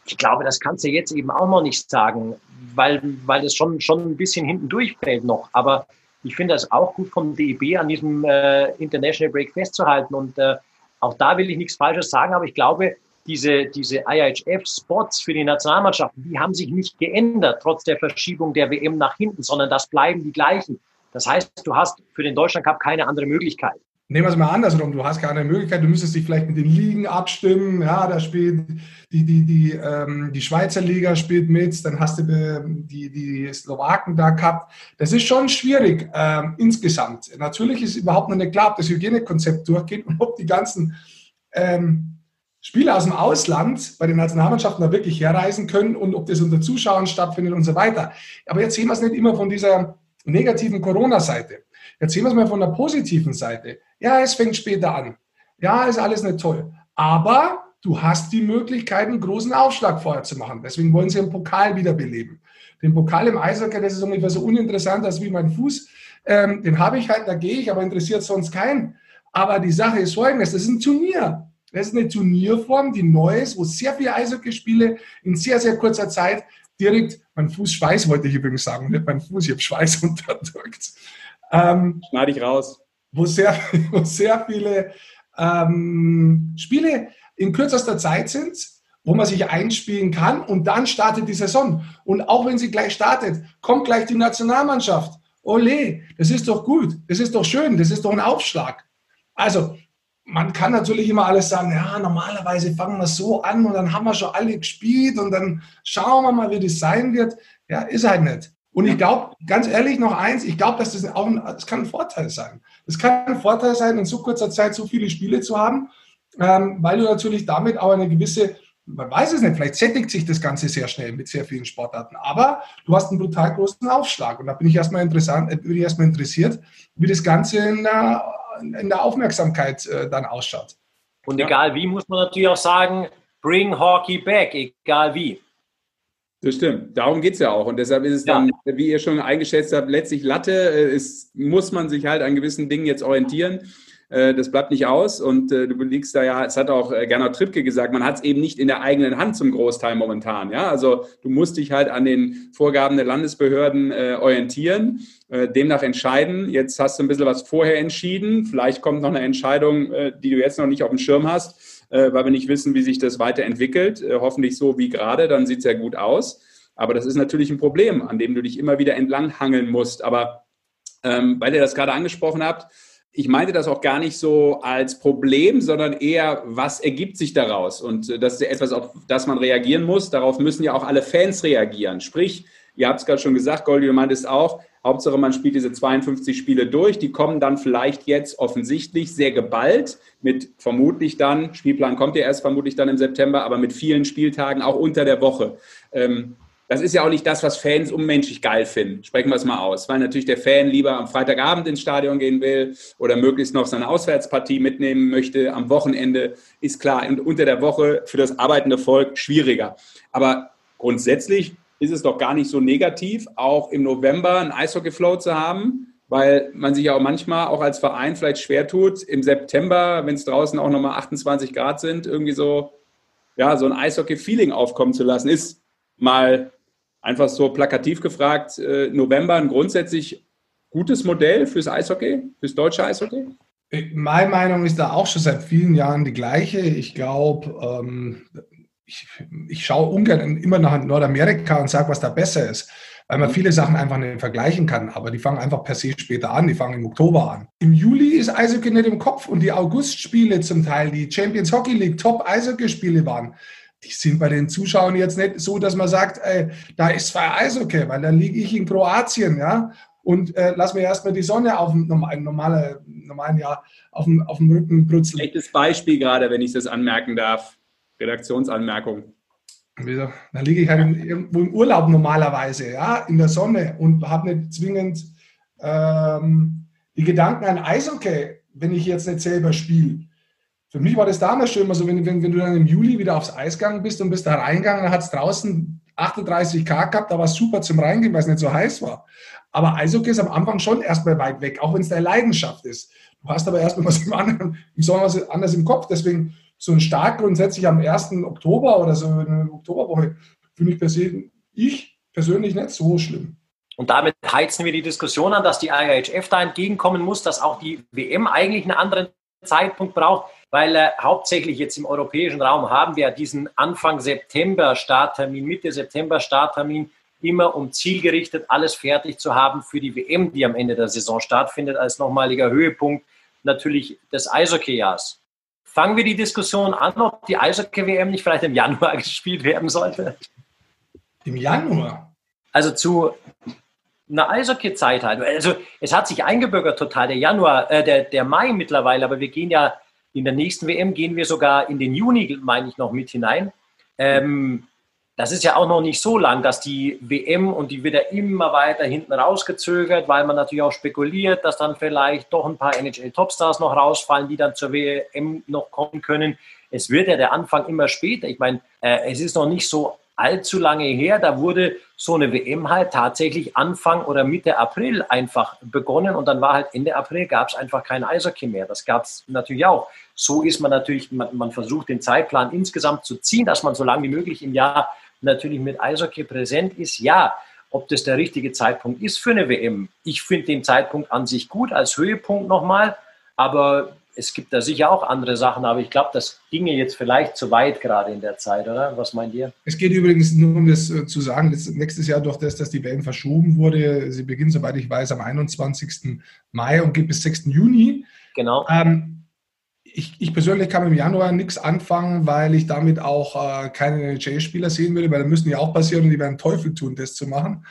Ich glaube, das kannst du jetzt eben auch noch nicht sagen, weil, weil das schon, schon ein bisschen hinten durchfällt noch. Aber ich finde das auch gut vom DEB an diesem äh, International Break festzuhalten. Und äh, auch da will ich nichts Falsches sagen, aber ich glaube, diese, diese IHF-Spots für die Nationalmannschaften, die haben sich nicht geändert, trotz der Verschiebung der WM nach hinten, sondern das bleiben die gleichen. Das heißt, du hast für den Deutschland Cup keine andere Möglichkeit. nehmen wir es mal andersrum, du hast keine Möglichkeit, du müsstest dich vielleicht mit den Ligen abstimmen, ja, da spielt die, die, die, ähm, die Schweizer Liga spielt mit, dann hast du die, die Slowaken da gehabt. Das ist schon schwierig ähm, insgesamt. Natürlich ist überhaupt noch nicht klar, ob das Hygienekonzept durchgeht und ob die ganzen ähm, Spieler aus dem Ausland bei den Nationalmannschaften da wirklich herreisen können und ob das unter Zuschauern stattfindet und so weiter. Aber jetzt sehen wir es nicht immer von dieser negativen Corona-Seite. Jetzt sehen wir es mal von der positiven Seite. Ja, es fängt später an. Ja, ist alles nicht toll. Aber du hast die Möglichkeit, einen großen Aufschlag vorher zu machen. Deswegen wollen sie den Pokal wiederbeleben. Den Pokal im Eishockey, das ist ungefähr so uninteressant als wie mein Fuß. Ähm, den habe ich halt, da gehe ich, aber interessiert sonst keinen. Aber die Sache ist folgendes, das ist ein Turnier. Das ist eine Turnierform, die neu ist, wo sehr viele Eishockeyspiele in sehr, sehr kurzer Zeit direkt, mein Fuß Schweiß wollte ich übrigens sagen, nicht mein Fuß, ich habe Schweiß unterdrückt. Ähm, Schneide ich raus. Wo sehr, wo sehr viele ähm, Spiele in kürzester Zeit sind, wo man sich einspielen kann und dann startet die Saison. Und auch wenn sie gleich startet, kommt gleich die Nationalmannschaft. Ole, das ist doch gut, das ist doch schön, das ist doch ein Aufschlag. Also, man kann natürlich immer alles sagen, ja, normalerweise fangen wir so an und dann haben wir schon alle gespielt und dann schauen wir mal, wie das sein wird. Ja, ist halt nicht. Und ich glaube, ganz ehrlich, noch eins, ich glaube, dass das auch ein, das kann ein Vorteil sein. Es kann ein Vorteil sein, in so kurzer Zeit so viele Spiele zu haben, ähm, weil du natürlich damit auch eine gewisse, man weiß es nicht, vielleicht sättigt sich das Ganze sehr schnell mit sehr vielen Sportarten, aber du hast einen brutal großen Aufschlag. Und da bin ich erstmal interessant, äh, bin ich erstmal interessiert, wie das Ganze in der, in der Aufmerksamkeit äh, dann ausschaut. Und egal wie, muss man natürlich auch sagen, bring Hockey back, egal wie. Das stimmt. Darum geht es ja auch. Und deshalb ist es dann, ja. wie ihr schon eingeschätzt habt, letztlich Latte. Äh, es muss man sich halt an gewissen Dingen jetzt orientieren. Äh, das bleibt nicht aus. Und äh, du liegst da ja, es hat auch Gernot Trippke gesagt, man hat es eben nicht in der eigenen Hand zum Großteil momentan. Ja, also du musst dich halt an den Vorgaben der Landesbehörden orientieren, demnach entscheiden. Jetzt hast du ein bisschen was vorher entschieden. Vielleicht kommt noch eine Entscheidung, die du jetzt noch nicht auf dem Schirm hast äh, weil wir nicht wissen, wie sich das weiterentwickelt. Äh, hoffentlich so wie gerade, dann sieht es ja gut aus. Aber das ist natürlich ein Problem, an dem du dich immer wieder entlang hangeln musst. Aber ähm, weil ihr das gerade angesprochen habt, ich meinte das auch gar nicht so als Problem, sondern eher, was ergibt sich daraus? Und äh, das ist ja etwas, auf das man reagieren muss. Darauf müssen ja auch alle Fans reagieren. Sprich, ihr habt es gerade schon gesagt, Goldi, du meintest auch, Hauptsache, man spielt diese 52 Spiele durch. Die kommen dann vielleicht jetzt offensichtlich sehr geballt mit vermutlich dann, Spielplan kommt ja erst vermutlich dann im September, aber mit vielen Spieltagen auch unter der Woche. Ähm, das ist ja auch nicht das, was Fans unmenschlich geil finden. Sprechen wir es mal aus. Weil natürlich der Fan lieber am Freitagabend ins Stadion gehen will oder möglichst noch seine Auswärtspartie mitnehmen möchte am Wochenende, ist klar. Und unter der Woche für das arbeitende Volk schwieriger. Aber grundsätzlich ist es doch gar nicht so negativ, auch im November ein Eishockey-Flow zu haben, weil man sich ja auch manchmal auch als Verein vielleicht schwer tut, im September, wenn es draußen auch nochmal 28 Grad sind, irgendwie so, ja, so ein Eishockey-Feeling aufkommen zu lassen. Ist mal einfach so plakativ gefragt, äh, November ein grundsätzlich gutes Modell fürs Eishockey, fürs deutsche Eishockey? Meine Meinung ist da auch schon seit vielen Jahren die gleiche. Ich glaube, ähm, ich, ich schaue ungern immer nach Nordamerika und sage, was da besser ist, weil man mhm. viele Sachen einfach nicht vergleichen kann. Aber die fangen einfach per se später an, die fangen im Oktober an. Im Juli ist Eishockey nicht im Kopf und die Augustspiele zum Teil, die Champions Hockey League Top Eishockey-Spiele waren, die sind bei den Zuschauern jetzt nicht so, dass man sagt, ey, da ist zwei Eishockey, weil dann liege ich in Kroatien, ja, und äh, lass mir erstmal die Sonne auf dem normalen, normalen Jahr auf dem, auf dem Rücken brutzeln. Echtes Beispiel gerade, wenn ich das anmerken darf. Redaktionsanmerkung. Da liege ich halt irgendwo im Urlaub normalerweise, ja, in der Sonne und habe nicht zwingend ähm, die Gedanken an Eishockey, wenn ich jetzt nicht selber spiele. Für mich war das damals schon immer so, wenn, wenn, wenn du dann im Juli wieder aufs Eis gegangen bist und bist da reingegangen, dann hat es draußen 38 Grad gehabt, da war es super zum Reingehen, weil es nicht so heiß war. Aber Eishockey ist am Anfang schon erstmal weit weg, auch wenn es deine Leidenschaft ist. Du hast aber erstmal was im, anderen, im Sommer was anderes im Kopf. Deswegen so ein Start grundsätzlich am 1. Oktober oder so in der Oktoberwoche finde ich, persönlich, ich persönlich nicht so schlimm. Und damit heizen wir die Diskussion an, dass die IHF da entgegenkommen muss, dass auch die WM eigentlich einen anderen Zeitpunkt braucht, weil äh, hauptsächlich jetzt im europäischen Raum haben wir diesen Anfang September Starttermin, Mitte September Starttermin, immer um zielgerichtet alles fertig zu haben für die WM, die am Ende der Saison stattfindet, als nochmaliger Höhepunkt natürlich des Eishockey-Jahrs. Fangen wir die Diskussion an, ob die Eishockey-WM nicht vielleicht im Januar gespielt werden sollte. Im Januar? Also zu einer Eishockey-Zeit halt. Also es hat sich eingebürgert total, der Januar, äh, der, der Mai mittlerweile, aber wir gehen ja in der nächsten WM gehen wir sogar in den Juni, meine ich, noch mit hinein. Ähm, das ist ja auch noch nicht so lang, dass die WM und die wird ja immer weiter hinten rausgezögert, weil man natürlich auch spekuliert, dass dann vielleicht doch ein paar NHL-Topstars noch rausfallen, die dann zur WM noch kommen können. Es wird ja der Anfang immer später. Ich meine, äh, es ist noch nicht so allzu lange her. Da wurde so eine WM halt tatsächlich Anfang oder Mitte April einfach begonnen und dann war halt Ende April gab es einfach kein Eishockey mehr. Das gab es natürlich auch. So ist man natürlich, man, man versucht den Zeitplan insgesamt zu ziehen, dass man so lange wie möglich im Jahr natürlich mit Eishockey präsent ist. Ja, ob das der richtige Zeitpunkt ist für eine WM. Ich finde den Zeitpunkt an sich gut als Höhepunkt nochmal, aber es gibt da sicher auch andere Sachen, aber ich glaube, das ginge jetzt vielleicht zu weit gerade in der Zeit, oder? Was meint ihr? Es geht übrigens nur um das äh, zu sagen, das nächstes Jahr durch das, dass die WM verschoben wurde. Sie beginnt, soweit ich weiß, am 21. Mai und geht bis 6. Juni. Genau. Ähm, ich, ich, persönlich kann im Januar nichts anfangen, weil ich damit auch äh, keine NHL-Spieler sehen würde, weil da müssen ja auch passieren und die werden Teufel tun, das zu machen.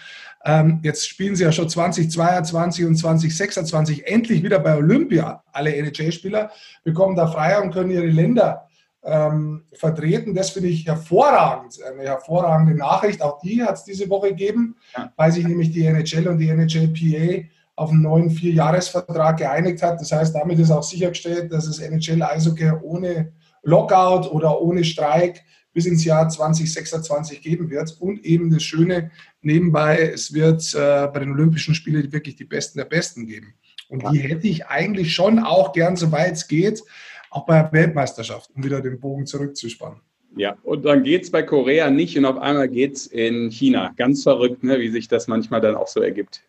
Ähm, jetzt spielen sie ja schon 2022 und 2026 endlich wieder bei Olympia. Alle NHL-Spieler bekommen da frei und können ihre Länder ähm, vertreten. Das finde ich hervorragend. Eine hervorragende Nachricht. Auch die hat es diese Woche gegeben, ja. weil sich nämlich die NHL und die NHLPA auf einen neuen Vierjahresvertrag geeinigt hat. Das heißt, damit ist auch sichergestellt, dass es NHL-Eishockey ohne Lockout oder ohne Streik bis ins Jahr 2026 geben wird. Und eben das Schöne nebenbei, es wird äh, bei den Olympischen Spielen wirklich die Besten der Besten geben. Und die hätte ich eigentlich schon auch gern, soweit es geht, auch bei der Weltmeisterschaft, um wieder den Bogen zurückzuspannen. Ja, und dann geht es bei Korea nicht und auf einmal geht es in China. Ganz verrückt, ne, wie sich das manchmal dann auch so ergibt,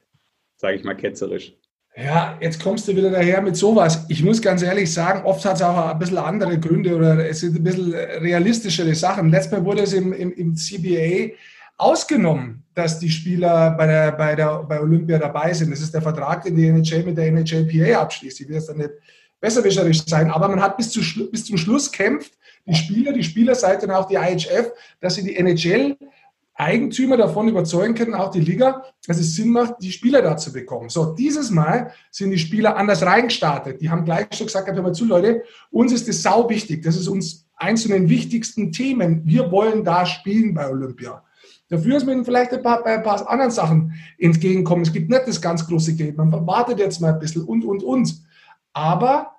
sage ich mal ketzerisch. Ja, jetzt kommst du wieder daher mit sowas. Ich muss ganz ehrlich sagen, oft hat es auch ein bisschen andere Gründe oder es sind ein bisschen realistischere Sachen. Letztes Mal wurde es im, im, im CBA ausgenommen, dass die Spieler bei, der, bei, der, bei Olympia dabei sind. Das ist der Vertrag, den die NHL mit der NHLPA abschließt. Ich will jetzt dann nicht besserwischerisch sein, aber man hat bis, zu, bis zum Schluss kämpft, die Spieler, die Spielerseite und auch die IHF, dass sie die NHL Eigentümer davon überzeugen können, auch die Liga, dass es Sinn macht, die Spieler da zu bekommen. So, dieses Mal sind die Spieler anders reingestartet. Die haben gleich schon gesagt, hör mal zu, Leute, uns ist das sau wichtig. Das ist uns eins von den wichtigsten Themen. Wir wollen da spielen bei Olympia. Dafür ist man vielleicht ein paar, bei ein paar anderen Sachen entgegenkommen. Es gibt nicht das ganz große Geld. Man wartet jetzt mal ein bisschen und, und, und. Aber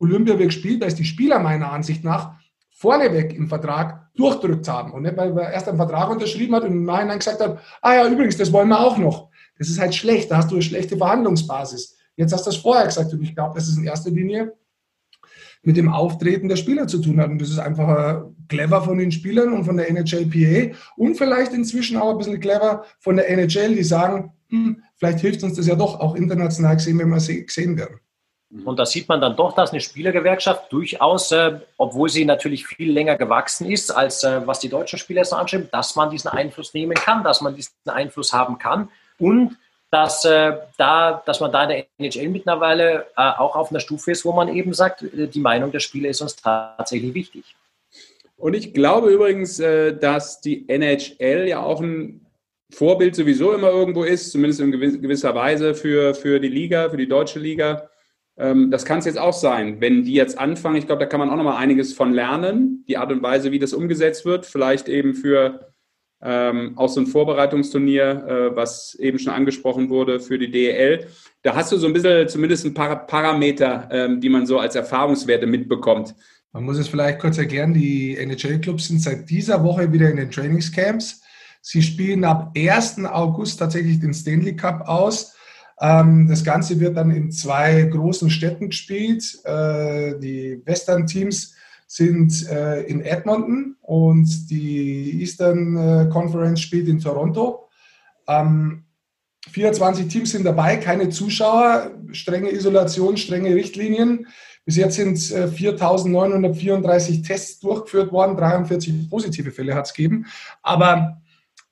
Olympia wird gespielt, weil es die Spieler meiner Ansicht nach vorneweg im Vertrag durchdrückt haben. Und nicht, weil er erst einen Vertrag unterschrieben hat und im Nachhinein gesagt hat, ah ja, übrigens, das wollen wir auch noch. Das ist halt schlecht, da hast du eine schlechte Verhandlungsbasis. Jetzt hast du das vorher gesagt und ich glaube, das ist in erster Linie mit dem Auftreten der Spieler zu tun hat. Und das ist einfach clever von den Spielern und von der NHLPA und vielleicht inzwischen auch ein bisschen clever von der NHL, die sagen, hm, vielleicht hilft uns das ja doch auch international gesehen, wenn wir gesehen werden. Mhm. Und da sieht man dann doch, dass eine Spielergewerkschaft durchaus, äh, obwohl sie natürlich viel länger gewachsen ist, als äh, was die deutschen Spieler so anschieben, dass man diesen Einfluss nehmen kann, dass man diesen Einfluss haben kann und dass, äh, da, dass man da in der NHL mittlerweile äh, auch auf einer Stufe ist, wo man eben sagt, äh, die Meinung der Spieler ist uns tatsächlich wichtig. Und ich glaube übrigens, äh, dass die NHL ja auch ein Vorbild sowieso immer irgendwo ist, zumindest in gewisser Weise für, für die Liga, für die deutsche Liga. Ähm, das kann es jetzt auch sein, wenn die jetzt anfangen. Ich glaube, da kann man auch noch mal einiges von lernen. Die Art und Weise, wie das umgesetzt wird, vielleicht eben für ähm, auch so ein Vorbereitungsturnier, äh, was eben schon angesprochen wurde für die DEL. Da hast du so ein bisschen zumindest ein paar Parameter, ähm, die man so als Erfahrungswerte mitbekommt. Man muss es vielleicht kurz erklären, die NHL-Clubs sind seit dieser Woche wieder in den Trainingscamps. Sie spielen ab 1. August tatsächlich den Stanley Cup aus. Ähm, das Ganze wird dann in zwei großen Städten gespielt. Äh, die Western-Teams sind äh, in Edmonton und die Eastern äh, Conference spielt in Toronto. 24 Teams sind dabei, keine Zuschauer, strenge Isolation, strenge Richtlinien. Bis jetzt sind 4.934 Tests durchgeführt worden, 43 positive Fälle hat es gegeben. Aber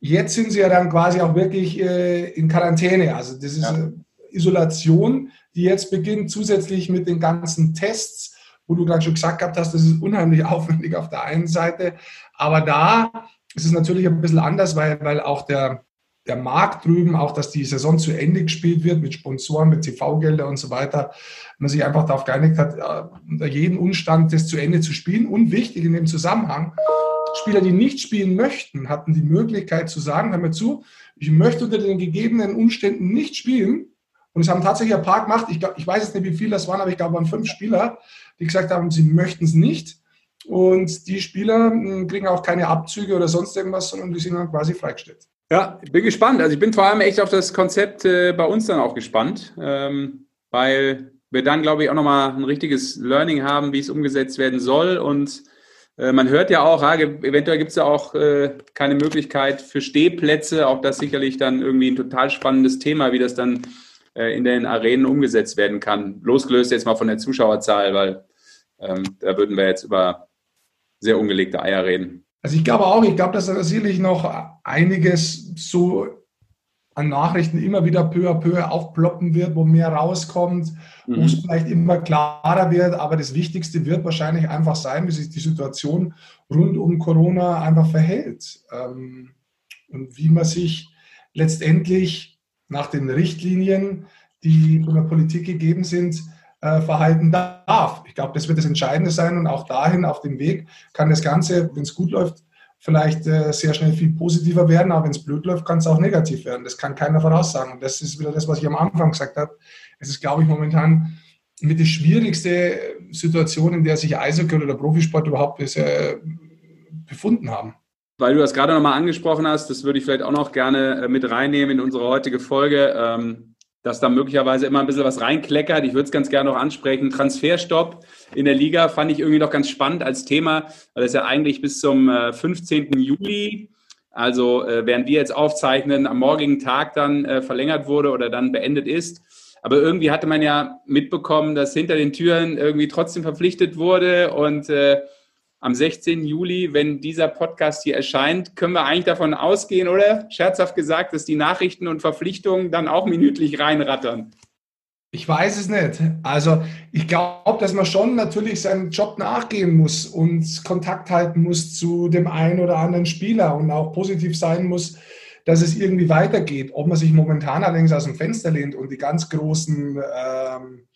Jetzt sind sie ja dann quasi auch wirklich äh, in Quarantäne. Also das ist ja. Isolation, die jetzt beginnt, zusätzlich mit den ganzen Tests, wo du gerade schon gesagt gehabt hast, das ist unheimlich aufwendig auf der einen Seite. Aber da ist es natürlich ein bisschen anders, weil, weil auch der, der Markt drüben, auch dass die Saison zu Ende gespielt wird mit Sponsoren, mit TV-Gelder und so weiter, man sich einfach darauf geeinigt hat, äh, unter jedem Umstand das zu Ende zu spielen. Und wichtig in dem Zusammenhang, Spieler, die nicht spielen möchten, hatten die Möglichkeit zu sagen, hör mir zu, ich möchte unter den gegebenen Umständen nicht spielen. Und es haben tatsächlich ein paar gemacht, ich, glaub, ich weiß jetzt nicht, wie viele das waren, aber ich glaube, waren fünf Spieler, die gesagt haben, sie möchten es nicht. Und die Spieler hm, kriegen auch keine Abzüge oder sonst irgendwas, sondern die sind dann quasi freigestellt. Ja, ich bin gespannt. Also ich bin vor allem echt auf das Konzept äh, bei uns dann auch gespannt, ähm, weil wir dann, glaube ich, auch nochmal ein richtiges Learning haben, wie es umgesetzt werden soll. Und äh, man hört ja auch, ja, eventuell gibt es ja auch äh, keine Möglichkeit für Stehplätze. Auch das sicherlich dann irgendwie ein total spannendes Thema, wie das dann in den Arenen umgesetzt werden kann. Losgelöst jetzt mal von der Zuschauerzahl, weil ähm, da würden wir jetzt über sehr ungelegte Eier reden. Also ich glaube auch, ich glaube, dass da sicherlich noch einiges so an Nachrichten immer wieder peu à peu aufploppen wird, wo mehr rauskommt, mhm. wo es vielleicht immer klarer wird. Aber das Wichtigste wird wahrscheinlich einfach sein, wie sich die Situation rund um Corona einfach verhält. Ähm, und wie man sich letztendlich nach den Richtlinien, die von der Politik gegeben sind, äh, verhalten darf. Ich glaube, das wird das Entscheidende sein und auch dahin auf dem Weg kann das Ganze, wenn es gut läuft, vielleicht äh, sehr schnell viel positiver werden, aber wenn es blöd läuft, kann es auch negativ werden. Das kann keiner voraussagen. Und das ist wieder das, was ich am Anfang gesagt habe. Es ist, glaube ich, momentan mit die schwierigste Situation, in der sich Eishockey oder der Profisport überhaupt bisher befunden haben. Weil du das gerade nochmal angesprochen hast, das würde ich vielleicht auch noch gerne äh, mit reinnehmen in unsere heutige Folge. Ähm dass da möglicherweise immer ein bisschen was reinkleckert. Ich würde es ganz gerne noch ansprechen. Transferstopp in der Liga fand ich irgendwie noch ganz spannend als Thema, weil es ja eigentlich bis zum 15. Äh, Juli, also äh, während wir jetzt aufzeichnen, am morgigen Tag dann verlängert wurde oder dann beendet ist. Aber irgendwie hatte man ja mitbekommen, dass hinter den Türen irgendwie trotzdem verpflichtet wurde und am 16. Juli, wenn dieser Podcast hier erscheint, können wir eigentlich davon ausgehen, oder? Scherzhaft gesagt, dass die Nachrichten und Verpflichtungen dann auch minütlich reinrattern. Ich weiß es nicht. Also ich glaube, dass man schon natürlich seinen Job nachgehen muss und Kontakt halten muss zu dem einen oder anderen Spieler und auch positiv sein muss, dass es irgendwie weitergeht. Ob man sich momentan allerdings aus dem Fenster lehnt und die ganz großen ähm,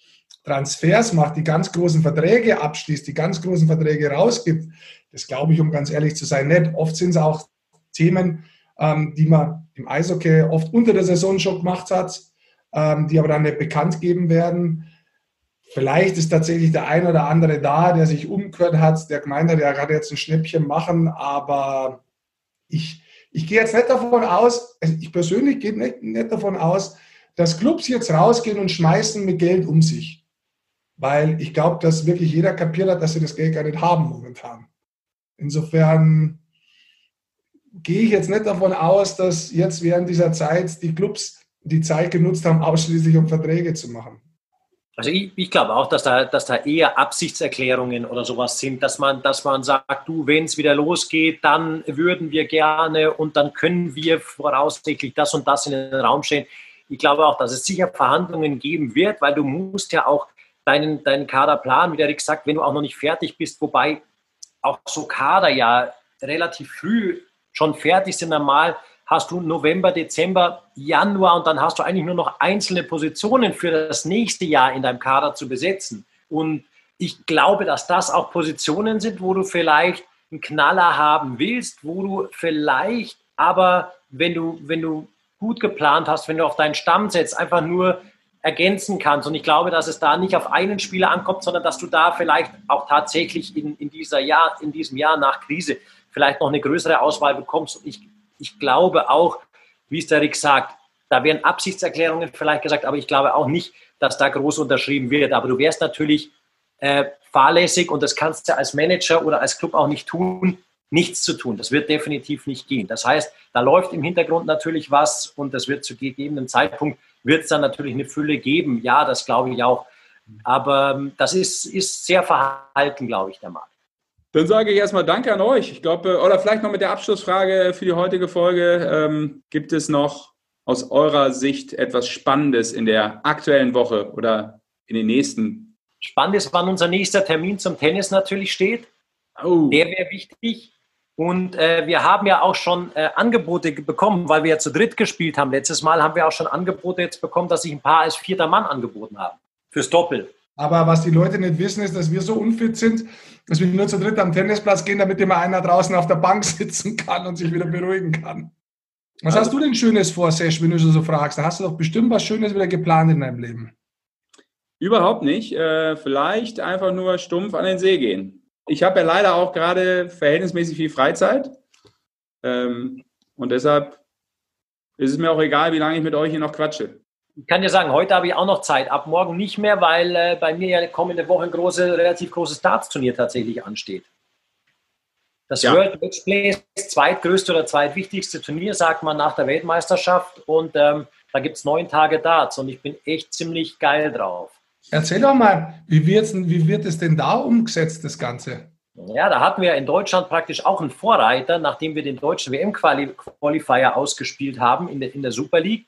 Transfers macht, die ganz großen Verträge abschließt, die ganz großen Verträge rausgibt, das glaube ich, um ganz ehrlich zu sein, nicht. Oft sind es auch Themen, ähm, die man im Eishockey oft unter der Saison schon gemacht hat, ähm, die aber dann nicht bekannt geben werden. Vielleicht ist tatsächlich der ein oder andere da, der sich umgehört hat, der gemeint hat, er kann jetzt ein Schnäppchen machen, aber ich, ich gehe jetzt nicht davon aus, also ich persönlich gehe nicht, nicht davon aus, dass Clubs jetzt rausgehen und schmeißen mit Geld um sich weil ich glaube, dass wirklich jeder kapiert hat, dass sie das Geld gar nicht haben momentan. Insofern gehe ich jetzt nicht davon aus, dass jetzt während dieser Zeit die Clubs die Zeit genutzt haben, ausschließlich um Verträge zu machen. Also ich, ich glaube auch, dass da, dass da eher Absichtserklärungen oder sowas sind, dass man, dass man sagt, du, wenn es wieder losgeht, dann würden wir gerne und dann können wir voraussichtlich das und das in den Raum stellen. Ich glaube auch, dass es sicher Verhandlungen geben wird, weil du musst ja auch deinen, deinen Kaderplan, wie der Rick sagt, wenn du auch noch nicht fertig bist, wobei auch so Kader ja relativ früh schon fertig sind. Normal hast du November, Dezember, Januar und dann hast du eigentlich nur noch einzelne Positionen für das nächste Jahr in deinem Kader zu besetzen. Und ich glaube, dass das auch Positionen sind, wo du vielleicht einen Knaller haben willst, wo du vielleicht aber, wenn du, wenn du gut geplant hast, wenn du auf deinen Stamm setzt, einfach nur ergänzen kannst. Und ich glaube, dass es da nicht auf einen Spieler ankommt, sondern dass du da vielleicht auch tatsächlich in, in, dieser Jahr, in diesem Jahr nach Krise vielleicht noch eine größere Auswahl bekommst. Und ich, ich glaube auch, wie es der Rick sagt, da werden Absichtserklärungen vielleicht gesagt, aber ich glaube auch nicht, dass da groß unterschrieben wird. Aber du wärst natürlich äh, fahrlässig und das kannst du als Manager oder als Club auch nicht tun, nichts zu tun. Das wird definitiv nicht gehen. Das heißt, da läuft im Hintergrund natürlich was und das wird zu gegebenen Zeitpunkt wird es dann natürlich eine Fülle geben. Ja, das glaube ich auch. Aber ähm, das ist, ist sehr verhalten, glaube ich, der Markt. Dann sage ich erstmal Danke an euch. Ich glaube, oder vielleicht noch mit der Abschlussfrage für die heutige Folge. Ähm, gibt es noch aus eurer Sicht etwas Spannendes in der aktuellen Woche oder in den nächsten? Spannend ist, wann unser nächster Termin zum Tennis natürlich steht. Oh. Der wäre wichtig. Und äh, wir haben ja auch schon äh, Angebote bekommen, weil wir ja zu dritt gespielt haben. Letztes Mal haben wir auch schon Angebote jetzt bekommen, dass sich ein paar als vierter Mann angeboten haben. Fürs Doppel. Aber was die Leute nicht wissen, ist, dass wir so unfit sind, dass wir nur zu dritt am Tennisplatz gehen, damit immer einer draußen auf der Bank sitzen kann und sich wieder beruhigen kann. Was also, hast du denn Schönes vor, Sesh, wenn du so fragst? Da hast du doch bestimmt was Schönes wieder geplant in deinem Leben. Überhaupt nicht. Äh, vielleicht einfach nur stumpf an den See gehen. Ich habe ja leider auch gerade verhältnismäßig viel Freizeit. Ähm, und deshalb ist es mir auch egal, wie lange ich mit euch hier noch quatsche. Ich kann dir sagen, heute habe ich auch noch Zeit. Ab morgen nicht mehr, weil äh, bei mir ja kommende Woche ein große, relativ großes Darts-Turnier tatsächlich ansteht. Das ja. World Matchplay ist das zweitgrößte oder zweitwichtigste Turnier, sagt man, nach der Weltmeisterschaft. Und ähm, da gibt es neun Tage Darts und ich bin echt ziemlich geil drauf. Erzähl doch mal, wie, wie wird es denn da umgesetzt, das Ganze? Ja, da hatten wir in Deutschland praktisch auch einen Vorreiter, nachdem wir den deutschen WM-Qualifier ausgespielt haben in der, in der Super League.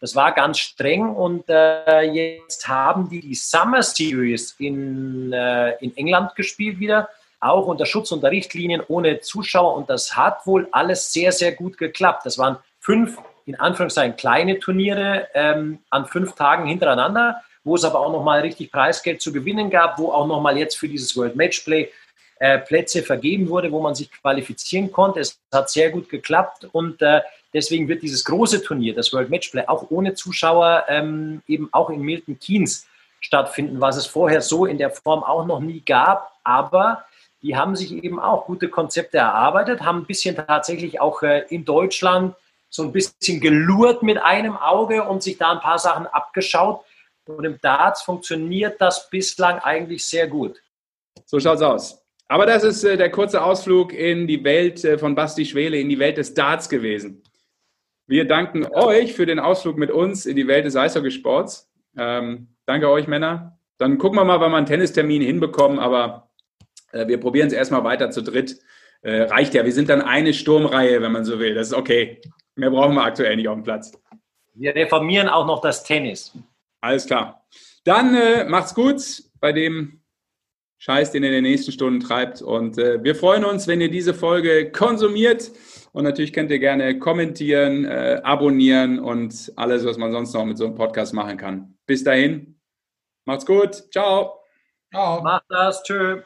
Das war ganz streng und äh, jetzt haben die die Summer Series in, äh, in England gespielt wieder, auch unter Schutz und Richtlinien ohne Zuschauer und das hat wohl alles sehr, sehr gut geklappt. Das waren fünf, in Anführungszeichen, kleine Turniere ähm, an fünf Tagen hintereinander wo es aber auch nochmal richtig Preisgeld zu gewinnen gab, wo auch nochmal jetzt für dieses World Matchplay äh, Plätze vergeben wurde, wo man sich qualifizieren konnte. Es hat sehr gut geklappt und äh, deswegen wird dieses große Turnier, das World Matchplay, auch ohne Zuschauer ähm, eben auch in Milton Keynes stattfinden, was es vorher so in der Form auch noch nie gab. Aber die haben sich eben auch gute Konzepte erarbeitet, haben ein bisschen tatsächlich auch äh, in Deutschland so ein bisschen gelurrt mit einem Auge und sich da ein paar Sachen abgeschaut. Und im Darts funktioniert das bislang eigentlich sehr gut. So schaut's aus. Aber das ist äh, der kurze Ausflug in die Welt äh, von Basti Schwele, in die Welt des Darts gewesen. Wir danken euch für den Ausflug mit uns in die Welt des Eishockeysports. Ähm, danke euch, Männer. Dann gucken wir mal, wann wir einen Tennistermin hinbekommen, aber äh, wir probieren es erstmal weiter zu dritt. Äh, reicht ja, wir sind dann eine Sturmreihe, wenn man so will. Das ist okay. Mehr brauchen wir aktuell nicht auf dem Platz. Wir reformieren auch noch das Tennis. Alles klar. Dann äh, macht's gut bei dem Scheiß, den ihr in den nächsten Stunden treibt. Und äh, wir freuen uns, wenn ihr diese Folge konsumiert. Und natürlich könnt ihr gerne kommentieren, äh, abonnieren und alles, was man sonst noch mit so einem Podcast machen kann. Bis dahin, macht's gut. Ciao. Ciao. Macht das. Tschö.